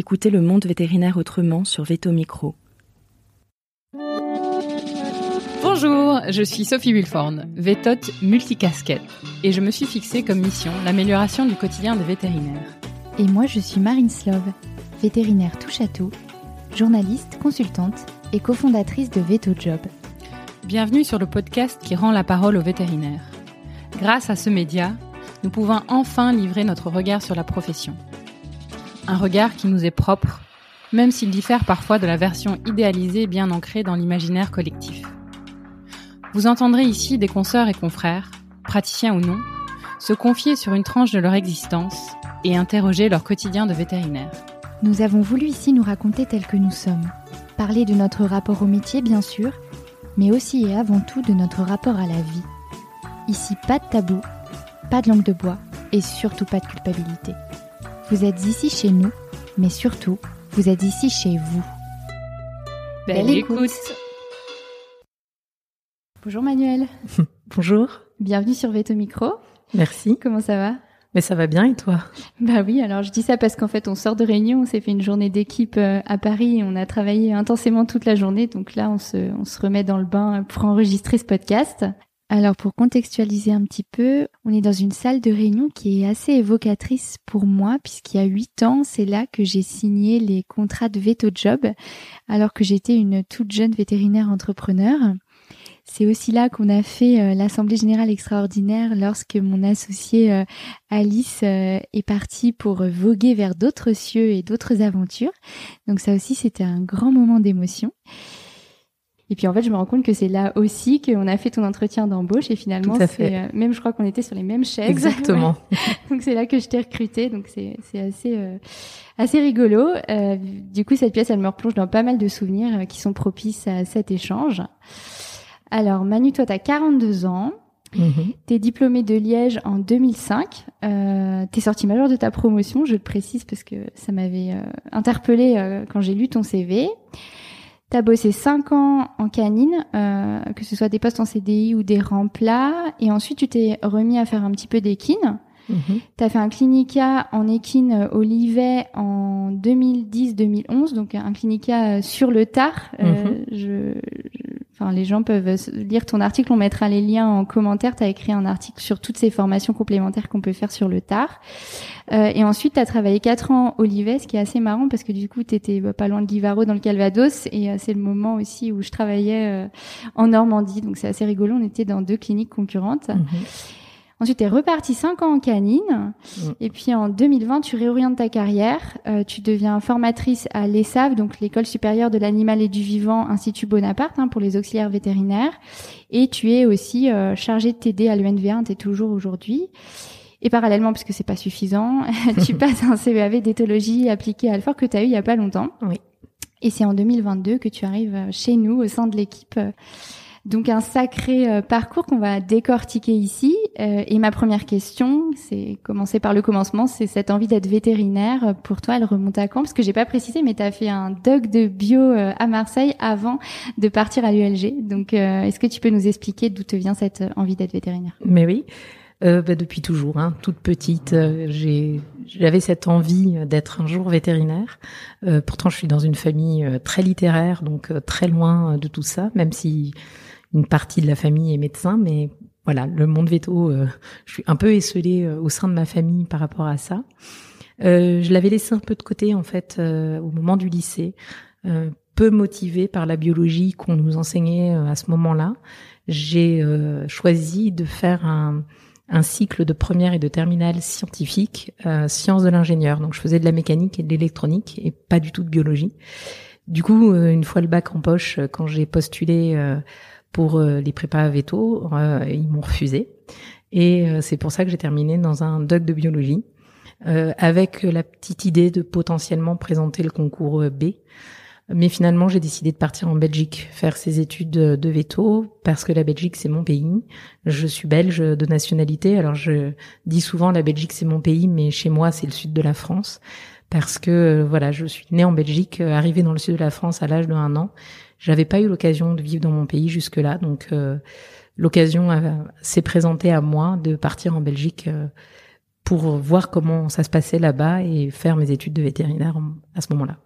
Écoutez le monde vétérinaire autrement sur Veto Micro. Bonjour, je suis Sophie Wilforn, vétote multicasquette, et je me suis fixée comme mission l'amélioration du quotidien des vétérinaires. Et moi, je suis Marine Slove, vétérinaire touche à tout, journaliste, consultante et cofondatrice de Veto Job. Bienvenue sur le podcast qui rend la parole aux vétérinaires. Grâce à ce média, nous pouvons enfin livrer notre regard sur la profession. Un regard qui nous est propre, même s'il diffère parfois de la version idéalisée bien ancrée dans l'imaginaire collectif. Vous entendrez ici des consoeurs et confrères, praticiens ou non, se confier sur une tranche de leur existence et interroger leur quotidien de vétérinaire. Nous avons voulu ici nous raconter tels que nous sommes, parler de notre rapport au métier bien sûr, mais aussi et avant tout de notre rapport à la vie. Ici, pas de tabou, pas de langue de bois et surtout pas de culpabilité. Vous êtes ici chez nous, mais surtout, vous êtes ici chez vous. Belle, écoute. Bonjour Manuel. Bonjour. Bienvenue sur Veto Micro. Merci. Comment ça va? Mais ça va bien et toi? Bah oui, alors je dis ça parce qu'en fait on sort de réunion, on s'est fait une journée d'équipe euh, à Paris, et on a travaillé intensément toute la journée, donc là on se, on se remet dans le bain pour enregistrer ce podcast. Alors pour contextualiser un petit peu, on est dans une salle de réunion qui est assez évocatrice pour moi puisqu'il y a huit ans, c'est là que j'ai signé les contrats de Veto Job alors que j'étais une toute jeune vétérinaire entrepreneur. C'est aussi là qu'on a fait euh, l'assemblée générale extraordinaire lorsque mon associée euh, Alice euh, est partie pour voguer vers d'autres cieux et d'autres aventures. Donc ça aussi c'était un grand moment d'émotion. Et puis en fait, je me rends compte que c'est là aussi qu'on a fait ton entretien d'embauche et finalement, c'est même je crois qu'on était sur les mêmes chaises. Exactement. donc c'est là que je t'ai recruté. Donc c'est c'est assez assez rigolo. du coup, cette pièce, elle me replonge dans pas mal de souvenirs qui sont propices à cet échange. Alors Manu, toi, tu as 42 ans. Mhm. Tu es diplômé de Liège en 2005. Euh, tu es sorti major de ta promotion, je te précise parce que ça m'avait euh, interpellé euh, quand j'ai lu ton CV. Tu as bossé 5 ans en canine, euh, que ce soit des postes en CDI ou des remplats. Et ensuite, tu t'es remis à faire un petit peu d'équine. Mhm. Tu as fait un clinica en équine au Livet en 2010-2011, donc un clinica sur le tard. Euh, Mhm. je, je- enfin, les gens peuvent lire ton article, on mettra les liens en commentaire. Tu as écrit un article sur toutes ces formations complémentaires qu'on peut faire sur le tard. Euh, et ensuite, tu as travaillé quatre ans au Livet, ce qui est assez marrant parce que du coup, tu étais pas loin de Livaro dans le Calvados. Et euh, c'est le moment aussi où je travaillais euh, en Normandie. Donc c'est assez rigolo, on était dans deux cliniques concurrentes. Mhm. Ensuite, tu es reparti 5 ans en canine. Mm. Et puis en 2020, tu réorientes ta carrière. Euh, tu deviens formatrice à l'ESAV, donc l'École supérieure de l'animal et du vivant, Institut Bonaparte, hein, pour les auxiliaires vétérinaires. Et tu es aussi euh, chargée de t'aider à l'UNV1, tu es toujours aujourd'hui. Et parallèlement, parce que c'est pas suffisant, tu passes un CEAV d'éthologie appliquée à Alfort que tu as eu il y a pas longtemps. Oui. Et c'est en 2022 que tu arrives euh, chez nous au sein de l'équipe. Donc un sacré euh, parcours qu'on va décortiquer ici. Euh, et ma première question, c'est commencer par le commencement, c'est cette envie d'être vétérinaire. Pour toi, elle remonte à quand? Parce que j'ai pas précisé, mais tu as fait un doc de bio euh, à Marseille avant de partir à l'ULG. Donc est-ce que tu peux nous expliquer d'où te vient cette envie d'être vétérinaire? Mais oui, euh, bah, depuis toujours, hein, toute petite, euh, j'avais cette envie d'être un jour vétérinaire. Euh, pourtant, je suis dans une famille très littéraire, donc très loin de tout ça, même si une partie de la famille est médecin, mais voilà, le monde veto, euh, je suis un peu esselée euh, au sein de ma famille par rapport à ça. Euh, je l'avais laissé un peu de côté en fait euh, au moment du lycée, euh, peu motivée par la biologie qu'on nous enseignait à ce moment-là. J'ai choisi de faire un, un cycle de première et de terminale scientifique, sciences de l'ingénieur. Donc je faisais de la mécanique et de l'électronique et pas du tout de biologie. Du coup, une fois le bac en poche, quand j'ai postulé pour euh, les prépas veto, euh, ils m'ont refusé. Et euh, c'est pour ça que j'ai terminé dans un doc de biologie, euh, avec la petite idée de potentiellement présenter le concours B. Mais finalement, j'ai décidé de partir en Belgique, faire ces études de veto, parce que la Belgique, c'est mon pays. Je suis belge de nationalité, alors je dis souvent la Belgique, c'est mon pays, mais chez moi, c'est le sud de la France. Parce que, voilà, je suis née en Belgique, arrivée dans le sud de la France à l'âge de un an. J'avais pas eu l'occasion de vivre dans mon pays jusque-là, donc euh, l'occasion euh, s'est présentée à moi de partir en Belgique euh, pour voir comment ça se passait là-bas et faire mes études de vétérinaire à ce moment-là.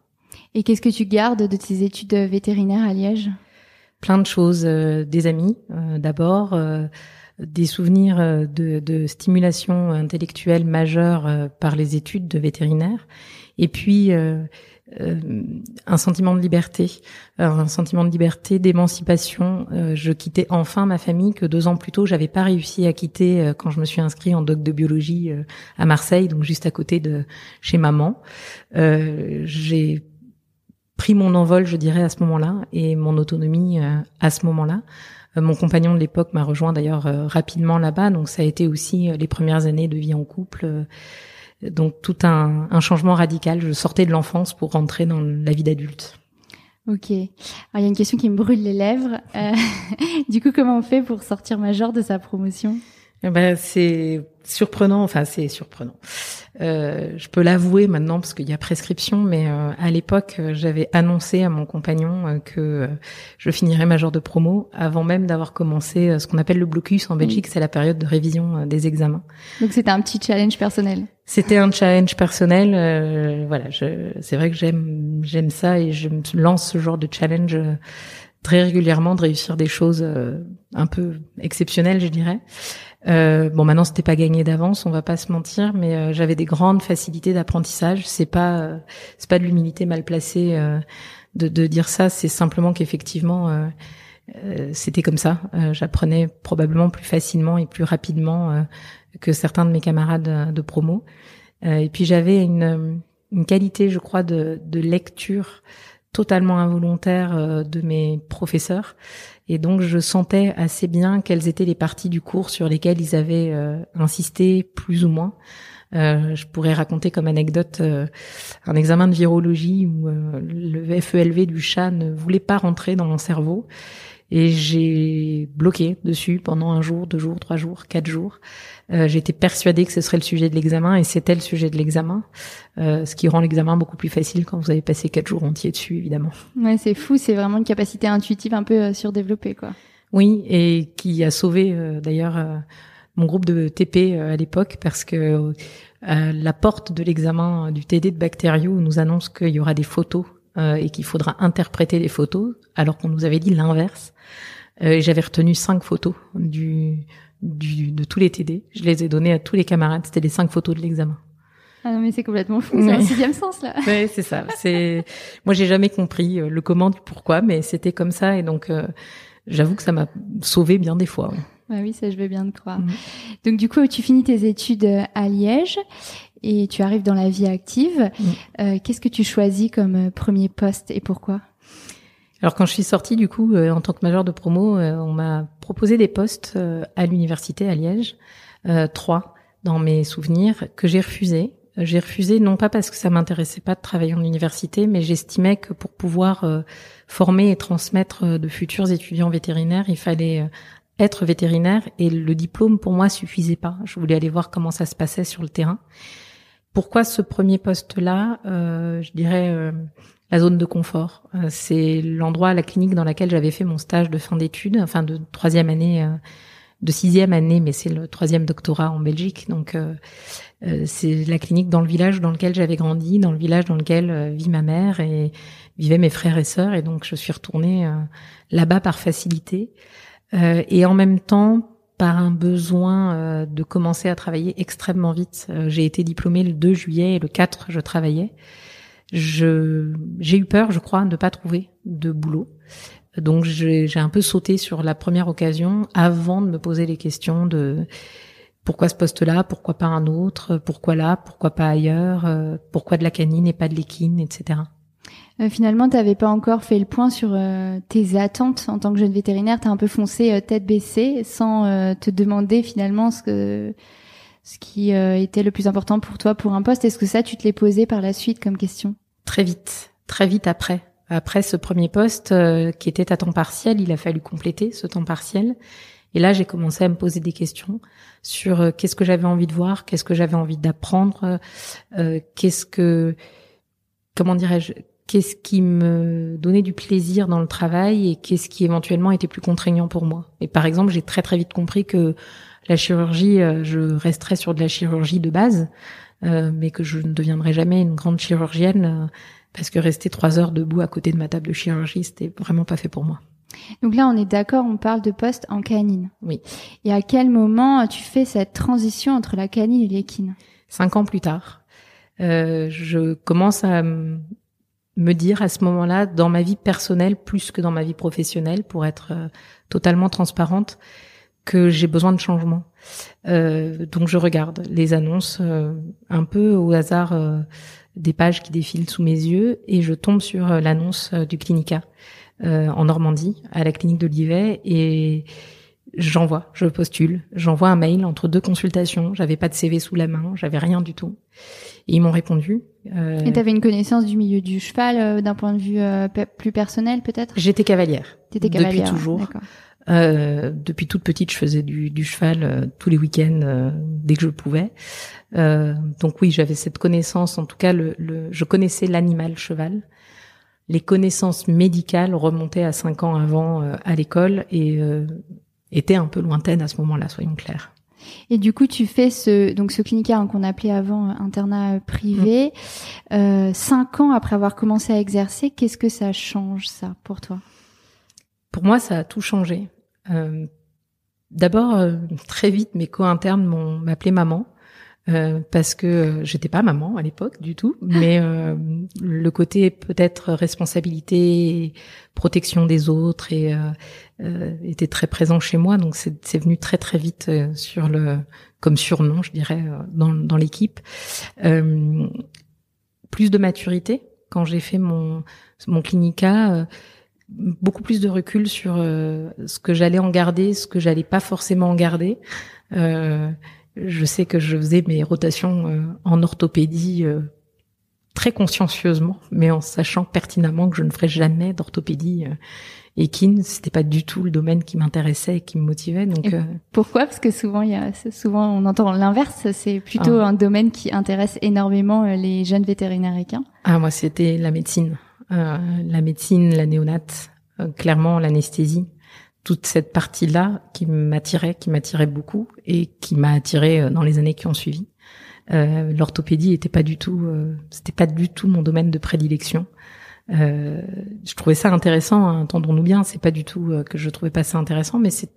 Et qu'est-ce que tu gardes de tes études vétérinaires à Liège? Plein de choses, des amis d'abord, des souvenirs de, de, stimulation intellectuelle majeure par les études de vétérinaire, et puis euh, un sentiment de liberté, euh, un sentiment de liberté, d'émancipation. Euh, je quittais enfin ma famille que deux ans plus tôt j'avais pas réussi à quitter quand je me suis inscrit en doc de biologie à Marseille, donc juste à côté de chez maman. J'ai pris mon envol, je dirais, à ce moment-là, et mon autonomie à ce moment-là. Mon compagnon de l'époque m'a rejoint d'ailleurs rapidement là-bas, donc ça a été aussi les premières années de vie en couple donc tout un, un changement radical. Je sortais de l'enfance pour rentrer dans la vie d'adulte. Ok. Alors il y a une question qui me brûle les lèvres. Euh, du coup, comment on fait pour sortir major de sa promotion? Eh ben, c'est surprenant. Enfin, c'est surprenant. Euh, je peux l'avouer maintenant parce qu'il y a prescription, mais euh, à l'époque, euh, j'avais annoncé à mon compagnon que je finirais major de promo avant même d'avoir commencé ce qu'on appelle le blocus en Belgique. C'est la période de révision des examens. Donc c'était un petit challenge personnel. C'était un challenge personnel. voilà, c'est vrai que j'aime j'aime ça et je me lance ce genre de challenge très régulièrement de réussir des choses un peu exceptionnelles, je dirais. Euh, bon, maintenant c'était pas gagné d'avance, on va pas se mentir, mais euh, j'avais des grandes facilités d'apprentissage. C'est pas, euh, c'est pas de l'humilité mal placée euh, de, de, dire ça. C'est simplement qu'effectivement, c'était comme ça. J'apprenais probablement plus facilement et plus rapidement que certains de mes camarades de promo. et puis j'avais une, une qualité, je crois, de, de lecture totalement involontaire de mes professeurs et donc je sentais assez bien quelles étaient les parties du cours sur lesquelles ils avaient euh, insisté plus ou moins. Euh, je pourrais raconter comme anecdote euh, un examen de virologie où le FELV du chat ne voulait pas rentrer dans mon cerveau et j'ai bloqué dessus pendant un jour, deux jours, trois jours, quatre jours. Euh, J'étais persuadée que ce serait le sujet de l'examen et c'était le sujet de l'examen, euh, ce qui rend l'examen beaucoup plus facile quand vous avez passé quatre jours entiers dessus, évidemment. Ouais, c'est fou, c'est vraiment une capacité intuitive un peu euh, surdéveloppée, quoi. Oui, et qui a sauvé euh, d'ailleurs euh, mon groupe de TP à l'époque parce que la porte de l'examen du TD de bactériaux nous annonce qu'il y aura des photos et qu'il faudra interpréter les photos, alors qu'on nous avait dit l'inverse. J'avais retenu cinq photos du du, de tous les TD. Je les ai donnés à tous les camarades. C'était les cinq photos de l'examen. Ah non, mais c'est complètement fou. C'est un sixième sens, là. Oui, c'est ça. C'est, moi, j'ai jamais compris euh, le comment du pourquoi, mais c'était comme ça. Et donc, euh, j'avoue que ça m'a sauvé bien des fois. Ouais. oui, ça, je veux bien te croire. Mm. Donc, du coup, tu finis tes études euh, à Liège et tu arrives dans la vie active. Mm. qu'est-ce que tu choisis comme premier poste et pourquoi? Alors quand je suis sortie du coup euh, en tant que majeure de promo, euh, on m'a proposé des postes euh, à l'université à Liège, trois dans mes souvenirs que j'ai refusé. J'ai refusé non pas parce que ça m'intéressait pas de travailler en université, mais j'estimais que pour pouvoir former et transmettre de futurs étudiants vétérinaires, il fallait être vétérinaire et le diplôme pour moi suffisait pas. Je voulais aller voir comment ça se passait sur le terrain. Pourquoi ce premier poste-là Je dirais la zone de confort. Euh, c'est l'endroit, la clinique dans laquelle j'avais fait mon stage de fin d'études, enfin de troisième année, euh, de sixième année, mais c'est le troisième doctorat en Belgique. Donc euh, c'est la clinique dans le village dans lequel j'avais grandi, dans le village dans lequel vit ma mère et vivaient mes frères et sœurs. Et donc je suis retournée là-bas par facilité et en même temps par un besoin de commencer à travailler extrêmement vite. J'ai été diplômée le 2 juillet et le 4 je travaillais je j'ai eu peur, je crois, de ne pas trouver de boulot. Donc j'ai un peu sauté sur la première occasion avant de me poser les questions de pourquoi ce poste-là, pourquoi pas un autre, pourquoi là, pourquoi pas ailleurs, euh, pourquoi de la canine et pas de l'équine, etc. Euh, finalement, tu n'avais pas encore fait le point sur euh, tes attentes en tant que jeune vétérinaire. Tu as un peu foncé tête baissée sans te demander finalement ce que ce qui était le plus important pour toi pour un poste. Est-ce que ça, tu te l'es posé par la suite comme question? Très vite, très vite après. Après ce premier poste euh, qui était à temps partiel, il a fallu compléter ce temps partiel. Et là, j'ai commencé à me poser des questions sur euh, qu'est-ce que j'avais envie de voir, qu'est-ce que j'avais envie d'apprendre, euh, qu'est-ce que, comment dirais-je, qu'est-ce qui me donnait du plaisir dans le travail et qu'est-ce qui éventuellement était plus contraignant pour moi. Et par exemple, j'ai très très vite compris que la chirurgie, je resterai sur de la chirurgie de base, mais que je ne deviendrai jamais une grande chirurgienne parce que rester trois heures debout à côté de ma table de chirurgie, c'était vraiment pas fait pour moi. Donc là, on est d'accord, on parle de poste en canine. Oui. Et à quel moment tu fais cette transition entre la canine et l'équine Cinq ans plus tard, euh, je commence à me dire à ce moment-là, dans ma vie personnelle plus que dans ma vie professionnelle, pour être euh, totalement transparente, que j'ai besoin de changement. Euh, donc je regarde les annonces euh, un peu au hasard euh, des pages qui défilent sous mes yeux et je tombe sur l'annonce du Clinica en Normandie à la clinique d'Olivet et j'envoie, je postule, j'envoie un mail entre deux consultations. J'avais pas de CV sous la main, j'avais rien du tout. Et ils m'ont répondu. Euh... Et t'avais une connaissance du milieu du cheval d'un point de vue plus personnel peut-être? J'étais cavalière. T'étais cavalière. Depuis toujours. Euh, depuis toute petite, je faisais du, du cheval euh, tous les week-ends euh, dès que je pouvais. Euh, donc oui, j'avais cette connaissance. En tout cas, le, le je connaissais l'animal cheval. Les connaissances médicales remontaient à cinq ans avant à l'école et étaient un peu lointaines à ce moment-là, soyons clairs. Et du coup, tu fais ce donc ce clinique hein, qu'on appelait avant internat privé. Mmh. cinq ans après avoir commencé à exercer, qu'est-ce que ça change ça pour toi? Pour moi, ça a tout changé. Euh, D'abord, euh, très vite, mes co-internes m'ont m'appelé maman. Euh, parce que euh, j'étais pas maman à l'époque du tout, mais euh, le côté peut-être responsabilité, protection des autres et était très présent chez moi, donc c'est venu très très vite sur le comme surnom, je dirais, dans, dans l'équipe. plus de maturité quand j'ai fait mon mon clinica beaucoup plus de recul sur euh, ce que j'allais en garder, ce que j'allais pas forcément en garder. Euh, je sais que je faisais mes rotations euh, en orthopédie très consciencieusement, mais en sachant pertinemment que je ne ferais jamais d'orthopédie équine. C'était pas du tout le domaine qui m'intéressait et qui me motivait. Donc pourquoi? Parce que souvent, il y a souvent on entend l'inverse. C'est plutôt ah. un domaine qui intéresse énormément les jeunes vétérinaires équins. Ah moi, c'était la médecine. Euh, la médecine, la néonate, euh, clairement l'anesthésie, toute cette partie-là qui m'attirait, qui m'attirait beaucoup et qui m'a attiré euh, dans les années qui ont suivi. L'orthopédie était pas du tout, c'était pas du tout mon domaine de prédilection. Euh, je trouvais ça intéressant, hein, entendons-nous bien, c'est pas du tout que je trouvais pas ça intéressant, mais c'est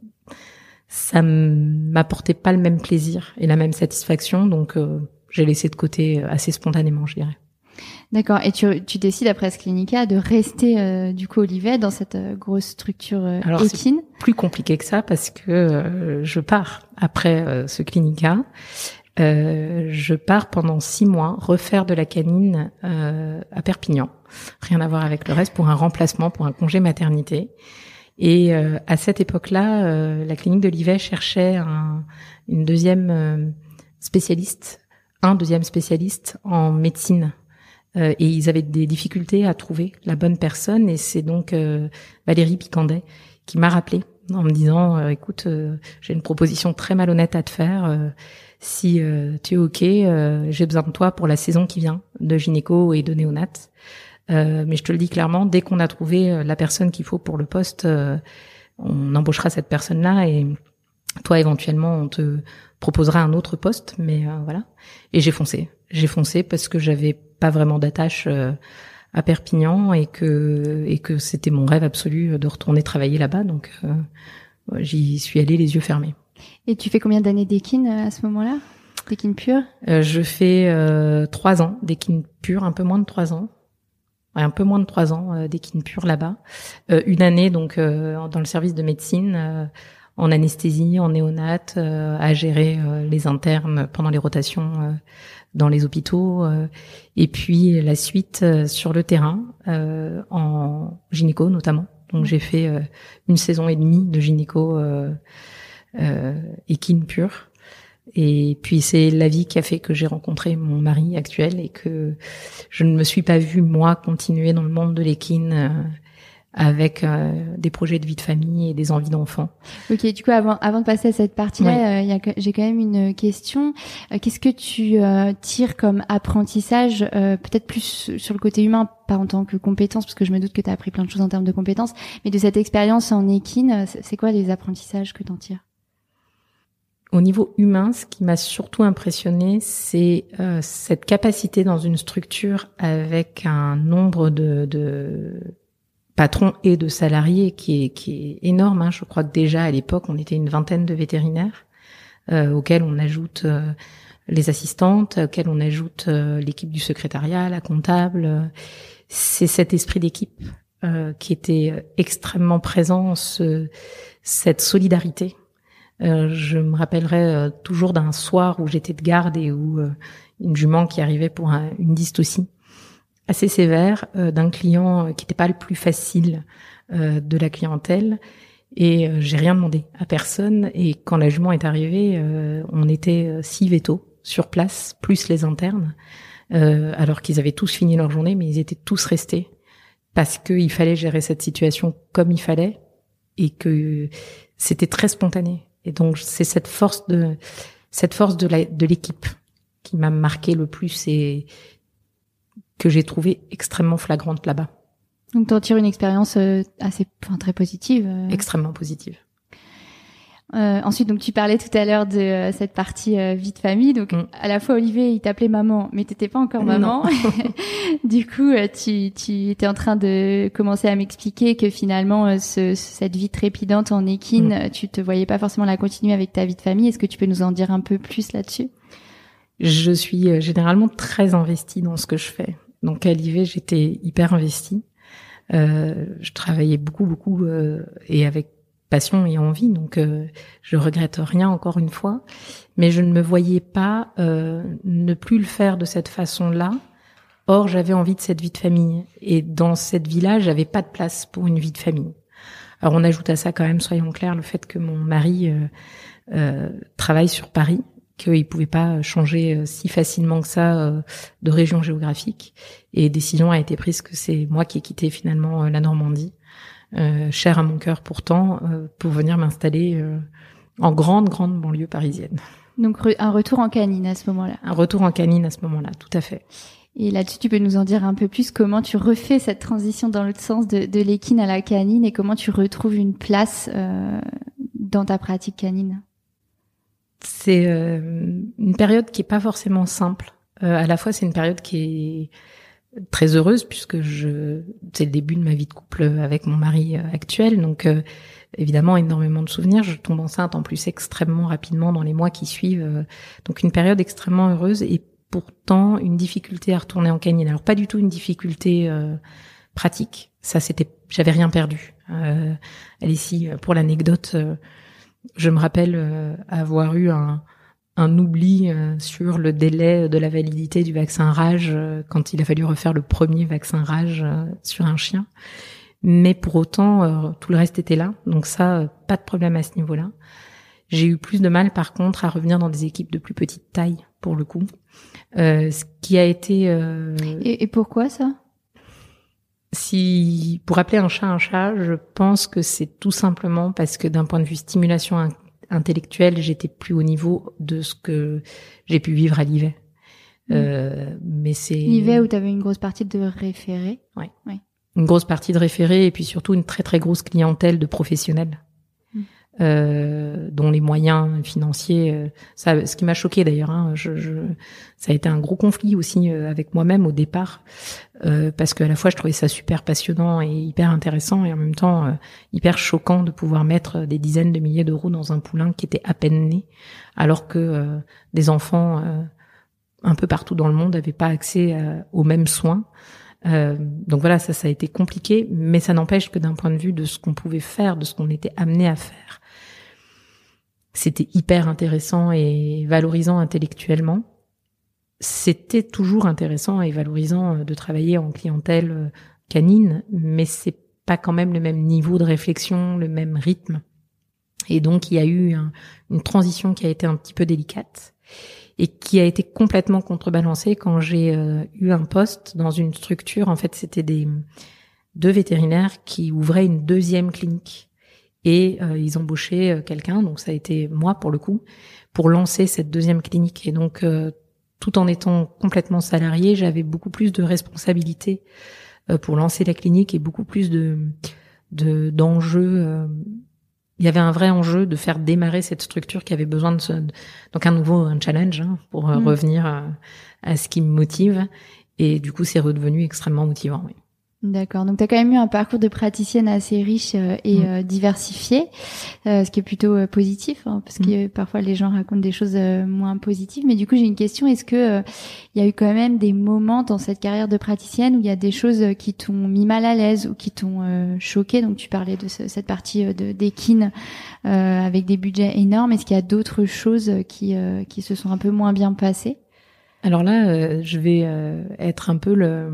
ça m'apportait pas le même plaisir et la même satisfaction, donc j'ai laissé de côté assez spontanément, je dirais. D'accord. Et tu, tu décides après ce clinica de rester euh, du coup Olivet dans cette euh, grosse structure euh, Alors, équine. Plus compliqué que ça parce que euh, je pars après ce clinica. je pars pendant six mois refaire de la canine à Perpignan. Rien à voir avec le reste pour un remplacement, pour un congé maternité. Et à cette époque-là, la clinique d'Olivet cherchait un, une deuxième spécialiste, un deuxième spécialiste en médecine euh, et ils avaient des difficultés à trouver la bonne personne. Et c'est donc euh, Valérie Picandet qui m'a rappelé en me disant euh, écoute, j'ai une proposition très malhonnête à te faire. si tu es ok, j'ai besoin de toi pour la saison qui vient de gynéco et de néonat. mais je te le dis clairement, dès qu'on a trouvé la personne qu'il faut pour le poste, on embauchera cette personne-là et toi éventuellement on te proposera un autre poste. Mais voilà. Et j'ai foncé. J'ai foncé parce que j'avais pas vraiment d'attache euh, à Perpignan et que et que c'était mon rêve absolu de retourner travailler là-bas. Donc euh, j'y suis allée les yeux fermés. Et tu fais combien d'années d'équine euh, à ce moment-là? D'équine pure Je fais trois ans d'équine pure, un peu moins de trois ans. un peu moins de trois ans d'équine pure là-bas. une année donc dans le service de médecine en anesthésie, en néonate, à gérer les internes pendant les rotations dans les hôpitaux, euh, et puis la suite euh, sur le terrain, euh, en gynéco notamment. Donc j'ai fait une saison et demie de gynéco équine pure. Et puis c'est la vie qui a fait que j'ai rencontré mon mari actuel et que je ne me suis pas vue moi continuer dans le monde de l'équine avec euh, des projets de vie de famille et des envies d'enfants. Ok, du coup, avant, avant de passer à cette partie-là, euh, j'ai quand même une question. Euh, qu'est-ce que tu tires comme apprentissage, peut-être plus sur le côté humain, pas en tant que compétence, parce que je me doute que tu as appris plein de choses en termes de compétences, mais de cette expérience en équine, c'est quoi les apprentissages que tu en tires? Au niveau humain, ce qui m'a surtout impressionné, c'est euh, cette capacité dans une structure avec un nombre de, de patrons et de salariés qui est, qui est énorme. Hein. Je crois que déjà à l'époque, on était une vingtaine de vétérinaires, euh, auxquels on ajoute euh, les assistantes, auxquels on ajoute euh, l'équipe du secrétariat, la comptable. C'est cet esprit d'équipe qui était extrêmement présent, ce, cette solidarité euh, je me rappellerai euh, toujours d'un soir où j'étais de garde et où euh, une jument qui arrivait pour une dystocie assez sévère d'un client qui n'était pas le plus facile de la clientèle. Et j'ai rien demandé à personne. Et quand la jument est arrivée on était six vétos sur place plus les internes alors qu'ils avaient tous fini leur journée mais ils étaient tous restés parce qu'il fallait gérer cette situation comme il fallait et que c'était très spontané. Et donc c'est cette force de cette force de la, de l'équipe qui m'a marqué le plus et que j'ai trouvé extrêmement flagrante là-bas. Donc t'en tires une expérience euh, assez enfin, très positive. Euh. Extrêmement positive. Euh, ensuite, donc tu parlais tout à l'heure de euh, cette partie euh, vie de famille. Donc mm. à la fois Olivier, il t'appelait maman, mais t'étais pas encore maman. du coup, tu, tu étais en train de commencer à m'expliquer que finalement, ce, cette vie trépidante en équine, mm. tu te voyais pas forcément la continuer avec ta vie de famille. Est-ce que tu peux nous en dire un peu plus là-dessus? Je suis généralement très investie dans ce que je fais. Donc à l'IV, j'étais hyper investie. Euh, je travaillais beaucoup, beaucoup et avec passion et envie, donc euh, je regrette rien encore une fois, mais je ne me voyais pas euh, ne plus le faire de cette façon-là. Or, j'avais envie de cette vie de famille, et dans cette vie-là, j'avais pas de place pour une vie de famille. Alors, on ajoute à ça quand même, soyons clairs, le fait que mon mari euh, euh travaille sur Paris, qu'il pouvait pas changer euh, si facilement que ça de région géographique, et décision a été prise que c'est moi qui ai quitté finalement la Normandie euh, cher à mon cœur pourtant, euh, pour venir m'installer euh, en grande, grande banlieue parisienne. Donc un retour en canine à ce moment-là. Un retour en canine à ce moment-là, tout à fait. Et là-dessus, tu peux nous en dire un peu plus comment tu refais cette transition dans l'autre sens de, de l'équine à la canine et comment tu retrouves une place euh, dans ta pratique canine? C'est euh, une période qui est pas forcément simple. Euh, à la fois, c'est une période qui est très heureuse puisque je c'est le début de ma vie de couple avec mon mari euh, actuel. Donc euh, évidemment énormément de souvenirs. Je tombe enceinte en plus extrêmement rapidement dans les mois qui suivent euh, donc une période extrêmement heureuse et pourtant une difficulté à retourner en canine alors pas du tout une difficulté pratique. Ça c'était j'avais rien perdu. Euh, ici pour l'anecdote je me rappelle avoir eu un un oubli euh, sur le délai de la validité du vaccin rage euh, quand il a fallu refaire le premier vaccin rage euh, sur un chien. Mais pour autant, tout le reste était là. Donc ça, pas de problème à ce niveau-là. J'ai eu plus de mal, par contre, à revenir dans des équipes de plus petite taille, pour le coup. ce qui a été... Et, et pourquoi ça? Si pour appeler un chat un chat, je pense que c'est tout simplement parce que d'un point de vue stimulation intellectuelle, j'étais plus au niveau de ce que j'ai pu vivre à l'IVE. Mm. Euh, mais c'est l'IVE où tu avais une grosse partie de référés. Ouais. ouais. Une grosse partie de référés et puis surtout une très très grosse clientèle de professionnels euh, dont les moyens financiers, euh, ça, ce qui m'a choqué d'ailleurs, hein, je, je, ça a été un gros conflit aussi euh, avec moi-même au départ, euh, parce qu'à la fois je trouvais ça super passionnant et hyper intéressant, et en même temps hyper choquant de pouvoir mettre des dizaines de milliers d'euros dans un poulain qui était à peine né, alors que des enfants un peu partout dans le monde n'avaient pas accès aux mêmes soins. Euh, donc voilà, ça, ça a été compliqué, mais ça n'empêche que d'un point de vue de ce qu'on pouvait faire, de ce qu'on était amené à faire, c'était hyper intéressant et valorisant intellectuellement. C'était toujours intéressant et valorisant euh, de travailler en clientèle euh, canine, mais c'est pas quand même le même niveau de réflexion, le même rythme. Et donc il y a eu une transition qui a été un petit peu délicate et qui a été complètement contrebalancée quand j'ai euh, eu un poste dans une structure. En fait, c'était des deux vétérinaires qui ouvraient une deuxième clinique et euh, ils embauchaient euh, quelqu'un, donc ça a été moi pour le coup, pour lancer cette deuxième clinique. Et donc, tout en étant complètement salarié, j'avais beaucoup plus de responsabilités pour lancer la clinique et beaucoup plus de d'enjeux il y avait un vrai enjeu de faire démarrer cette structure qui avait besoin de ce, donc un nouveau un challenge hein, pour euh, Mm. revenir à, à ce qui me motive. Et du coup, c'est redevenu extrêmement motivant. Oui. D'accord. Donc, tu as quand même eu un parcours de praticienne assez riche euh, et Mm. euh, diversifié, euh, ce qui est plutôt positif, hein, parce Mm. que euh, parfois les gens racontent des choses moins positives. Mais du coup, j'ai une question. Est-ce que il y a eu quand même des moments dans cette carrière de praticienne où il y a des choses qui t'ont mis mal à l'aise ou qui t'ont choqué? Donc, tu parlais de ce- cette partie de d'équine euh, avec des budgets énormes. Est-ce qu'il y a d'autres choses qui qui se sont un peu moins bien passées? Alors là, je vais être un peu le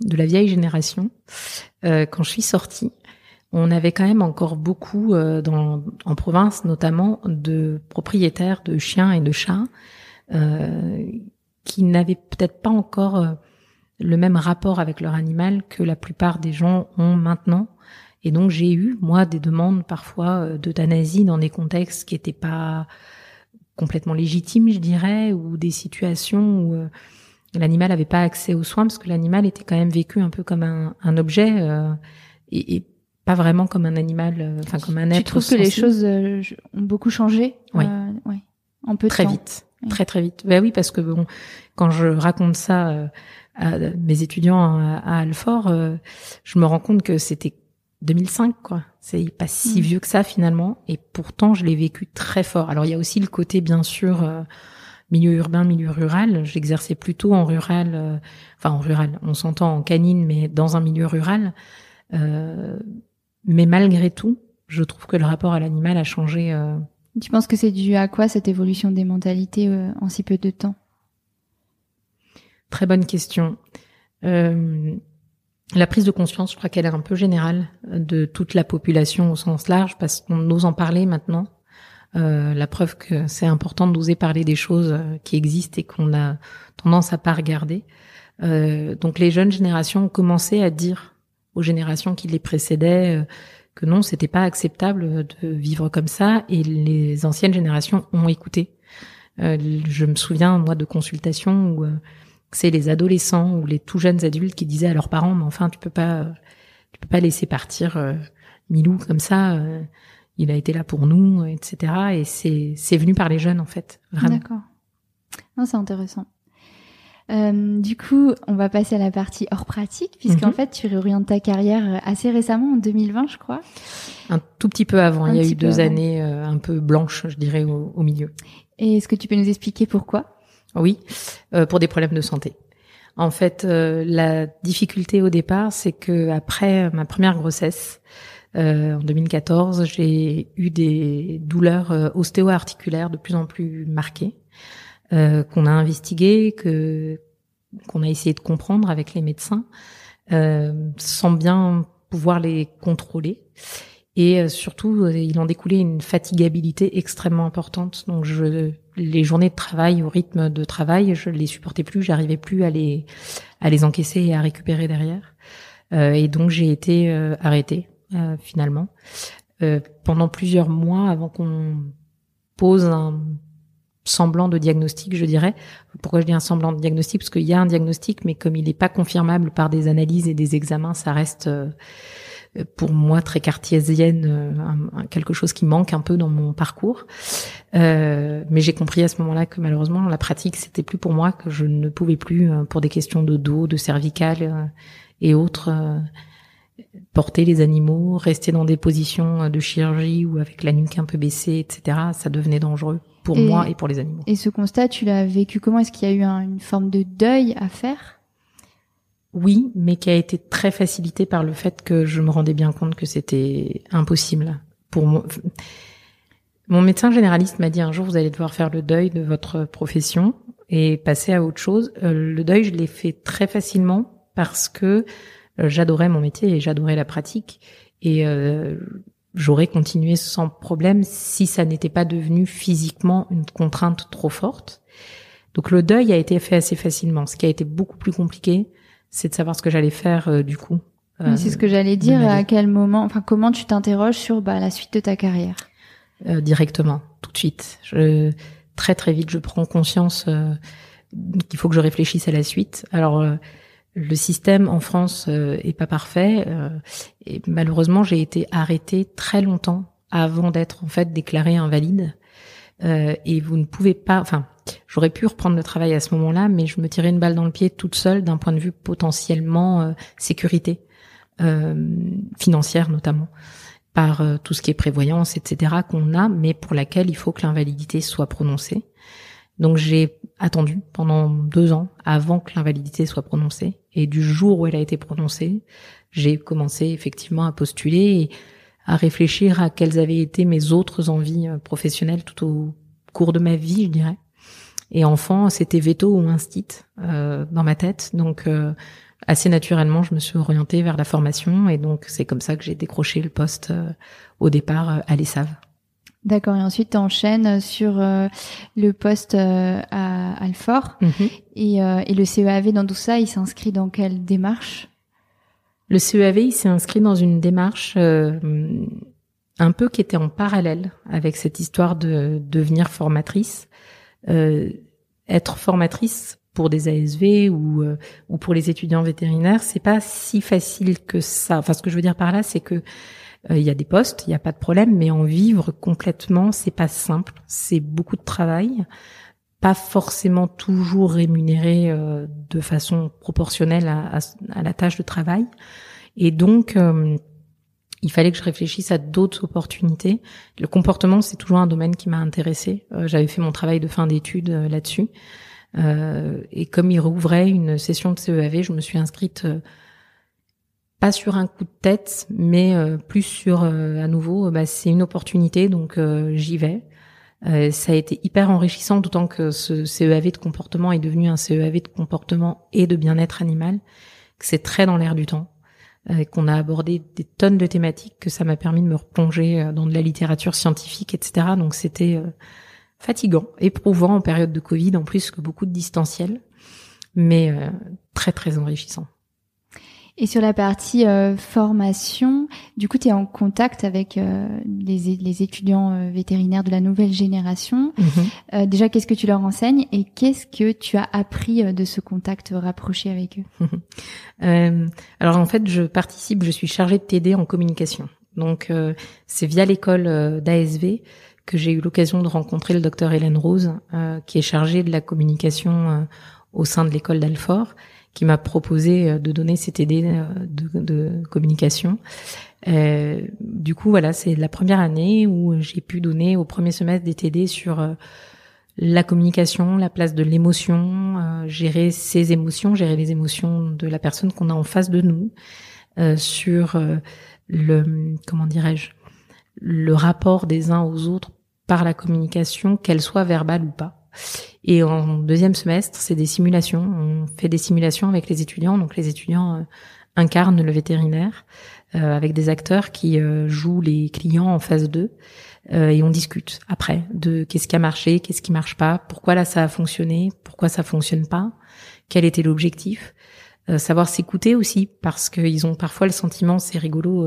de la vieille génération. Euh, quand je suis sortie, on avait quand même encore beaucoup euh, dans, en province, notamment de propriétaires de chiens et de chats euh, qui n'avaient peut-être pas encore euh, le même rapport avec leur animal que la plupart des gens ont maintenant. Et donc j'ai eu moi des demandes parfois euh, d'euthanasie dans des contextes qui n'étaient pas complètement légitimes, je dirais, ou des situations où euh, l'animal n'avait pas accès aux soins parce que l'animal était quand même vécu un peu comme un, un objet euh, et, et pas vraiment comme un animal, euh, enfin comme un être. Tu trouves que les choses euh, ont beaucoup changé Oui. Euh, ouais. En peu de très temps. vite, très très vite. Ben oui, parce que bon, quand je raconte ça euh, à mes étudiants à, à Alfort, euh, je me rends compte que c'était 2005, quoi. C'est pas si Mm. vieux que ça finalement, et pourtant je l'ai vécu très fort. Alors il y a aussi le côté bien sûr euh, milieu urbain, milieu rural. J'exerçais plutôt en rural, euh, enfin en rural. On s'entend en canine, mais dans un milieu rural. Euh, mais malgré tout, je trouve que le rapport à l'animal a changé. euh, Tu penses que c'est dû à quoi cette évolution des mentalités euh, en si peu de temps? Très bonne question. Euh, la prise de conscience, je crois qu'elle est un peu générale de toute la population au sens large, parce qu'on ose en parler maintenant. Euh, la preuve que c'est important d'oser parler des choses euh, qui existent et qu'on a tendance à pas regarder. Euh, donc les jeunes générations ont commencé à dire aux générations qui les précédaient euh, que non, c'était pas acceptable de vivre comme ça, et les anciennes générations ont écouté. Euh, je me souviens moi de consultations où c'est les adolescents ou les tout jeunes adultes qui disaient à leurs parents mais enfin tu peux pas tu peux pas laisser partir Milou comme ça il a été là pour nous euh, etc et c'est c'est venu par les jeunes en fait vraiment D'accord. Non, c'est intéressant. Euh, du coup, on va passer à la partie hors pratique, puisqu'en Mhm. fait, tu réorientes ta carrière assez récemment, en 2020, je crois. un tout petit peu avant Un il y a eu deux avant. années euh, un peu blanches je dirais au, au milieu Et est-ce que tu peux nous expliquer pourquoi? Oui, euh, pour des problèmes de santé. En fait, euh, la difficulté au départ, c'est que après ma première grossesse, euh, en 2014, j'ai eu des douleurs euh, ostéo-articulaires de plus en plus marquées, euh, qu'on a investiguées, que qu'on a essayé de comprendre avec les médecins, euh, sans bien pouvoir les contrôler. Et euh, surtout, euh, il en découlait une fatigabilité extrêmement importante. Donc, je, les journées de travail, au rythme de travail, je les supportais plus. J'arrivais plus à les à les encaisser et à récupérer derrière. Euh, et donc, j'ai été euh, arrêtée euh, finalement euh, pendant plusieurs mois avant qu'on pose un semblant de diagnostic, je dirais. Pourquoi je dis un semblant de diagnostic? Parce qu'il y a un diagnostic, mais comme il n'est pas confirmable par des analyses et des examens, ça reste euh, pour moi très cartésienne, euh, quelque chose qui manque un peu dans mon parcours. Euh, mais j'ai compris à ce moment-là que malheureusement la pratique c'était plus pour moi, que je ne pouvais plus pour des questions de dos, de cervical euh, et autres porter les animaux, rester dans des positions euh, de chirurgie ou avec la nuque un peu baissée, etc. Ça devenait dangereux pour Et- moi et pour les animaux. Et ce constat, tu l'as vécu comment? Est-ce qu'il y a eu un- une forme de deuil à faire? Oui, mais qui a été très facilité par le fait que je me rendais bien compte que c'était impossible pour moi. Mon médecin généraliste m'a dit un jour, vous allez devoir faire le deuil de votre profession et passer à autre chose. Euh, le deuil, je l'ai fait très facilement parce que j'adorais mon métier et j'adorais la pratique et euh, j'aurais continué sans problème si ça n'était pas devenu physiquement une contrainte trop forte. Donc le deuil a été fait assez facilement. Ce qui a été beaucoup plus compliqué, c'est de savoir ce que j'allais faire euh, du coup. C'est ce que j'allais dire. À quel moment, enfin, comment tu t'interroges sur bah, la suite de ta carrière? Euh, directement, tout de suite. Je, très très vite, je prends conscience euh, qu'il faut que je réfléchisse à la suite. Alors euh, le système en France euh, est pas parfait euh, et malheureusement j'ai été arrêtée très longtemps avant d'être en fait déclaré invalide. Euh, et vous ne pouvez pas, enfin, j'aurais pu reprendre le travail à ce moment-là, mais je me tirais une balle dans le pied toute seule d'un point de vue potentiellement sécurité financière notamment par tout ce qui est prévoyance, etc. qu'on a, mais pour laquelle il faut que l'invalidité soit prononcée. Donc j'ai attendu pendant deux ans avant que l'invalidité soit prononcée. Et du jour où elle a été prononcée, j'ai commencé effectivement à postuler et à réfléchir à quelles avaient été mes autres envies euh, professionnelles tout au cours de ma vie, je dirais. Et enfant, c'était veto ou instit euh, dans ma tête. Donc euh, assez naturellement, je me suis orientée vers la formation et donc c'est comme ça que j'ai décroché le poste euh, au départ à l'ESAV. D'accord. Et ensuite, tu enchaînes sur le poste à Alfort. Mhm. et, et, le CEAV dans tout ça, il s'inscrit dans quelle démarche? Le CEAV, il s'est inscrit dans une démarche euh, un peu qui était en parallèle avec cette histoire de devenir formatrice. Euh, être formatrice pour des ASV ou euh, ou pour les étudiants vétérinaires, c'est pas si facile que ça. Enfin, ce que je veux dire par là, c'est que il y a des postes, il n'y a pas de problème, mais en vivre complètement, c'est pas simple. C'est beaucoup de travail pas forcément toujours rémunéré euh, de façon proportionnelle à, à, la tâche de travail. Et donc, euh, il fallait que je réfléchisse à d'autres opportunités. Le comportement, c'est toujours un domaine qui m'a intéressé. Euh, j'avais fait mon travail de fin d'études là-dessus. et comme il rouvrait une session de CEAV, je me suis inscrite pas sur un coup de tête, mais plus sur à nouveau, bah, c'est une opportunité, donc j'y vais. Euh, ça a été hyper enrichissant, d'autant que ce CEAV de comportement est devenu un CEAV de comportement et de bien-être animal, que c'est très dans l'air du temps, euh, qu'on a abordé des tonnes de thématiques, que ça m'a permis de me replonger euh, dans de la littérature scientifique, etc. Donc c'était fatigant, éprouvant en période de Covid, en plus que beaucoup de distanciel, mais très très enrichissant. Et sur la partie euh, formation, du coup, tu es en contact avec euh, les, les, étudiants euh, vétérinaires de la nouvelle génération. Mhm. déjà, qu'est-ce que tu leur enseignes et qu'est-ce que tu as appris de ce contact rapproché avec eux? Alors en fait, je participe, je suis chargée de t'aider en communication. Donc c'est via l'école d'ASV que j'ai eu l'occasion de rencontrer le docteur Hélène Rose, qui est chargée de la communication au sein de l'école d'Alfort qui m'a proposé euh, de donner cet aidé euh, de, communication. Euh, du coup, voilà, c'est la première année où j'ai pu donner au premier semestre des TD sur euh, la communication, la place de l'émotion, gérer ses émotions, gérer les émotions de la personne qu'on a en face de nous, sur le comment dirais-je, le rapport des uns aux autres par la communication, qu'elle soit verbale ou pas. Et en deuxième semestre, c'est des simulations. On fait des simulations avec les étudiants. Donc les étudiants euh, incarnent le vétérinaire euh, avec des acteurs qui euh, jouent les clients en phase 2. et on discute après de qu'est-ce qui a marché, qu'est-ce qui marche pas, pourquoi là ça a fonctionné, pourquoi ça fonctionne pas, quel était l'objectif. savoir s'écouter aussi parce qu'ils ont parfois le sentiment, c'est rigolo,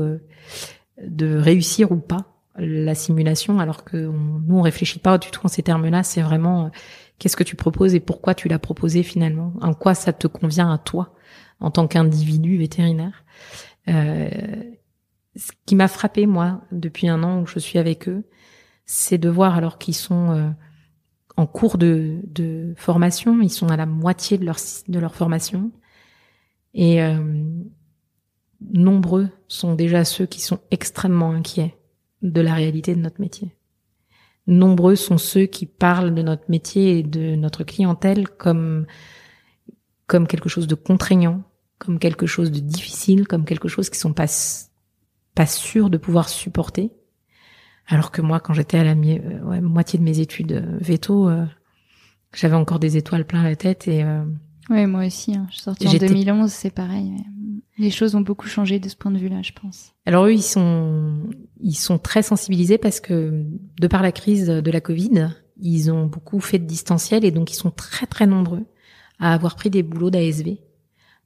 de réussir ou pas la simulation, alors que nous on réfléchit pas du tout en ces termes-là. C'est vraiment Qu'est-ce que tu proposes et pourquoi tu l'as proposé finalement? En quoi ça te convient à toi en tant qu'individu vétérinaire? Euh, Ce qui m'a frappé moi depuis un an où je suis avec eux, c'est de voir alors qu'ils sont euh, en cours de, de, formation, ils sont à la moitié de leur de leur formation. Et euh, nombreux sont déjà ceux qui sont extrêmement inquiets de la réalité de notre métier nombreux sont ceux qui parlent de notre métier et de notre clientèle comme comme quelque chose de contraignant, comme quelque chose de difficile, comme quelque chose qui sont pas pas sûrs de pouvoir supporter. Alors que moi, quand j'étais à la euh, moitié de mes études euh, veto, euh, j'avais encore des étoiles plein la tête et. oui, moi aussi. Hein. Je suis sortie en 2011, c'est pareil. Les choses ont beaucoup changé de ce point de vue-là, je pense. Alors eux, ils sont, ils sont très sensibilisés parce que de par la crise de la Covid, ils ont beaucoup fait de distanciel et donc ils sont très très nombreux à avoir pris des boulots d'ASV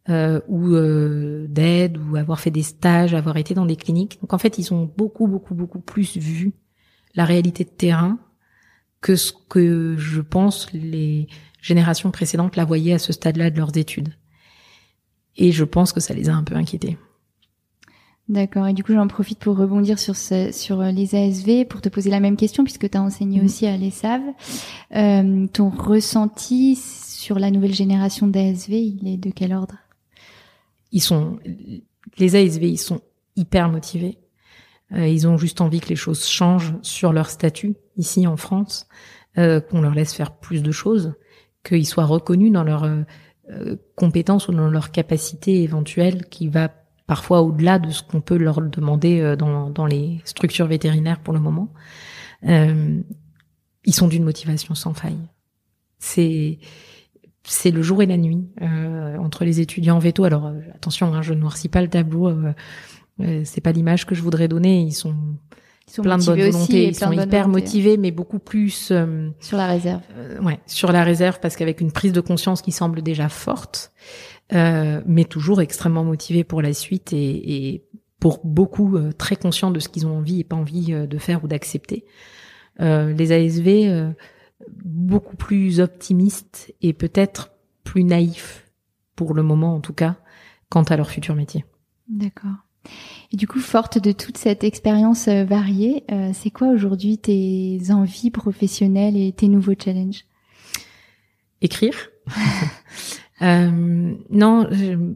euh, ou euh, d'aide ou avoir fait des stages, avoir été dans des cliniques. Donc en fait, ils ont beaucoup beaucoup beaucoup plus vu la réalité de terrain que ce que je pense les générations précédentes la voyaient à ce stade-là de leurs études. Et je pense que ça les a un peu inquiétés. D'accord. Et du coup, j'en profite pour rebondir sur ce, sur les ASV pour te poser la même question puisque tu as enseigné Mhm. aussi à l'ESAV. Euh, ton ressenti sur la nouvelle génération d'ASV, il est de quel ordre? Ils sont, les ASV, ils sont hyper motivés. Euh, ils ont juste envie que les choses changent sur leur statut ici en France, euh, qu'on leur laisse faire plus de choses, qu'ils soient reconnus dans leurs euh, compétences ou dans leur capacité éventuelle qui va parfois au-delà de ce qu'on peut leur demander euh, dans, dans les structures vétérinaires pour le moment. Euh, ils sont d'une motivation sans faille. C'est c'est le jour et la nuit euh, entre les étudiants veto. Alors euh, attention, hein, je ne noircis pas le tableau. Euh, c'est pas l'image que je voudrais donner. Ils sont, Ils sont plein de bonne volonté. Ils sont hyper volonté. motivés, mais beaucoup plus euh, Sur la réserve. euh, ouais, sur la réserve parce qu'avec une prise de conscience qui semble déjà forte, euh, mais toujours extrêmement motivés pour la suite et, et pour beaucoup euh, très conscients de ce qu'ils ont envie et pas envie euh, de faire ou d'accepter. Euh, les ASV euh, beaucoup plus optimistes et peut-être plus naïfs pour le moment en tout cas quant à leur futur métier. D'accord. Et du coup, forte de toute cette expérience euh, variée, euh, c'est quoi aujourd'hui tes envies professionnelles et tes nouveaux challenges? Écrire Euh, Non, je,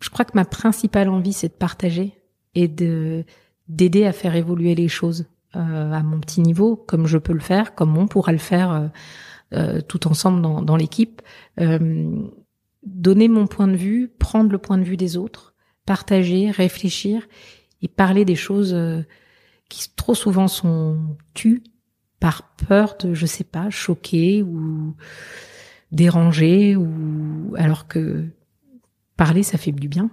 je crois que ma principale envie, c'est de partager et de d'aider à faire évoluer les choses euh, à mon petit niveau, comme je peux le faire, comme on pourra le faire euh, euh, tout ensemble dans, dans l'équipe. Donner mon point de vue, prendre le point de vue des autres, partager, réfléchir et parler des choses euh, qui trop souvent sont tues par peur de, je sais pas, choquer ou déranger ou alors que parler ça fait du bien.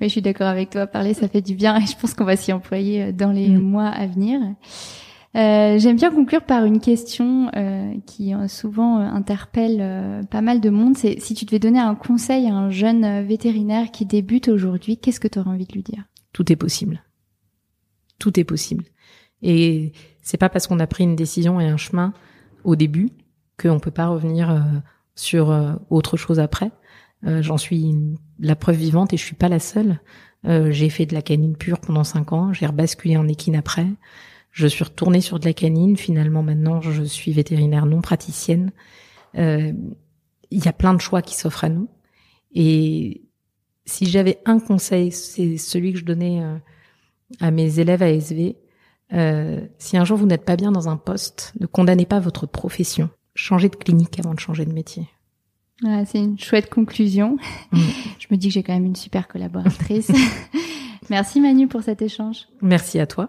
Oui, je suis d'accord avec toi. Parler, ça fait du bien et je pense qu'on va s'y employer euh, dans les Mm. mois à venir. Euh, J'aime bien conclure par une question euh, qui euh, souvent interpelle pas mal de monde. C'est si tu devais donner un conseil à un jeune vétérinaire qui débute aujourd'hui, qu'est-ce que tu aurais envie de lui dire? Tout est possible. Tout est possible. Et c'est pas parce qu'on a pris une décision et un chemin au début qu'on peut pas revenir sur autre chose après. J'en suis la preuve vivante et je suis pas la seule. J'ai fait de la canine pure pendant cinq ans. J'ai rebasculé en équine après. Je suis retournée sur de la canine. Finalement, maintenant, je suis vétérinaire non praticienne. Euh, Il y a plein de choix qui s'offrent à nous. Et si j'avais un conseil, c'est celui que je donnais euh, à mes élèves ASV. Euh, si un jour vous n'êtes pas bien dans un poste, ne condamnez pas votre profession. Changez de clinique avant de changer de métier. Voilà, C'est une chouette conclusion. Mm. Je me dis que j'ai quand même une super collaboratrice. Merci Manu pour cet échange. Merci à toi.